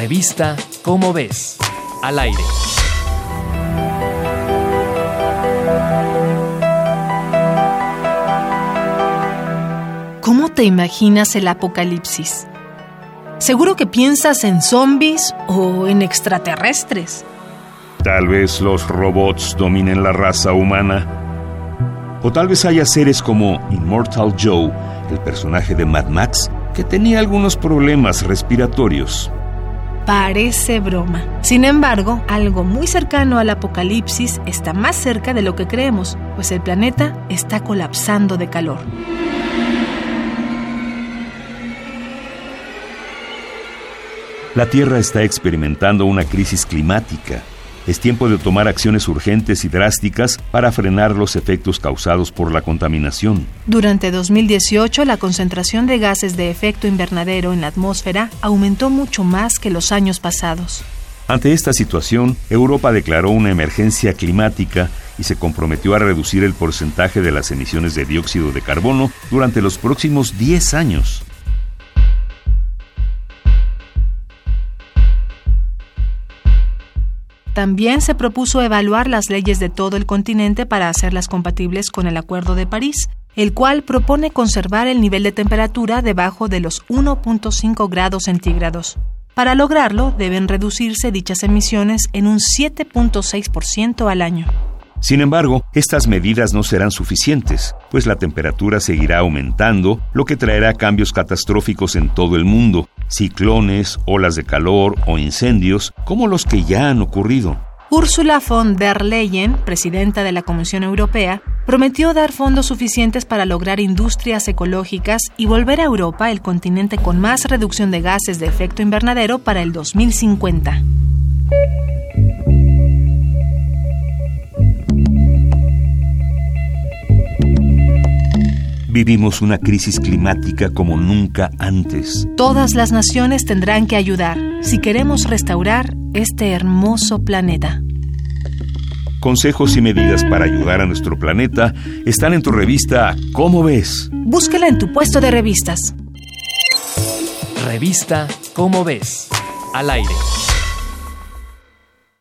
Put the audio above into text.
Revista Cómo ves. Al aire. ¿Cómo te imaginas el apocalipsis? Seguro que piensas en zombies o en extraterrestres. Tal vez los robots dominen la raza humana. O tal vez haya seres como Immortal Joe, el personaje de Mad Max, que tenía algunos problemas respiratorios. Parece broma. Sin embargo, algo muy cercano al apocalipsis está más cerca de lo que creemos, pues el planeta está colapsando de calor. La Tierra está experimentando una crisis climática. Es tiempo de tomar acciones urgentes y drásticas para frenar los efectos causados por la contaminación. Durante 2018, la concentración de gases de efecto invernadero en la atmósfera aumentó mucho más que los años pasados. Ante esta situación, Europa declaró una emergencia climática y se comprometió a reducir el porcentaje de las emisiones de dióxido de carbono durante los próximos 10 años. También se propuso evaluar las leyes de todo el continente para hacerlas compatibles con el Acuerdo de París, el cual propone conservar el nivel de temperatura debajo de los 1.5 grados centígrados. Para lograrlo, deben reducirse dichas emisiones en un 7.6% al año. Sin embargo, estas medidas no serán suficientes, pues la temperatura seguirá aumentando, lo que traerá cambios catastróficos en todo el mundo, ciclones, olas de calor o incendios, como los que ya han ocurrido. Ursula von der Leyen, presidenta de la Comisión Europea, prometió dar fondos suficientes para lograr industrias ecológicas y volver a Europa el continente con más reducción de gases de efecto invernadero para el 2050. Vivimos una crisis climática como nunca antes. Todas las naciones tendrán que ayudar si queremos restaurar este hermoso planeta. Consejos y medidas para ayudar a nuestro planeta están en tu revista ¿Cómo ves? Búsquela en tu puesto de revistas. Revista Cómo ves. Al aire.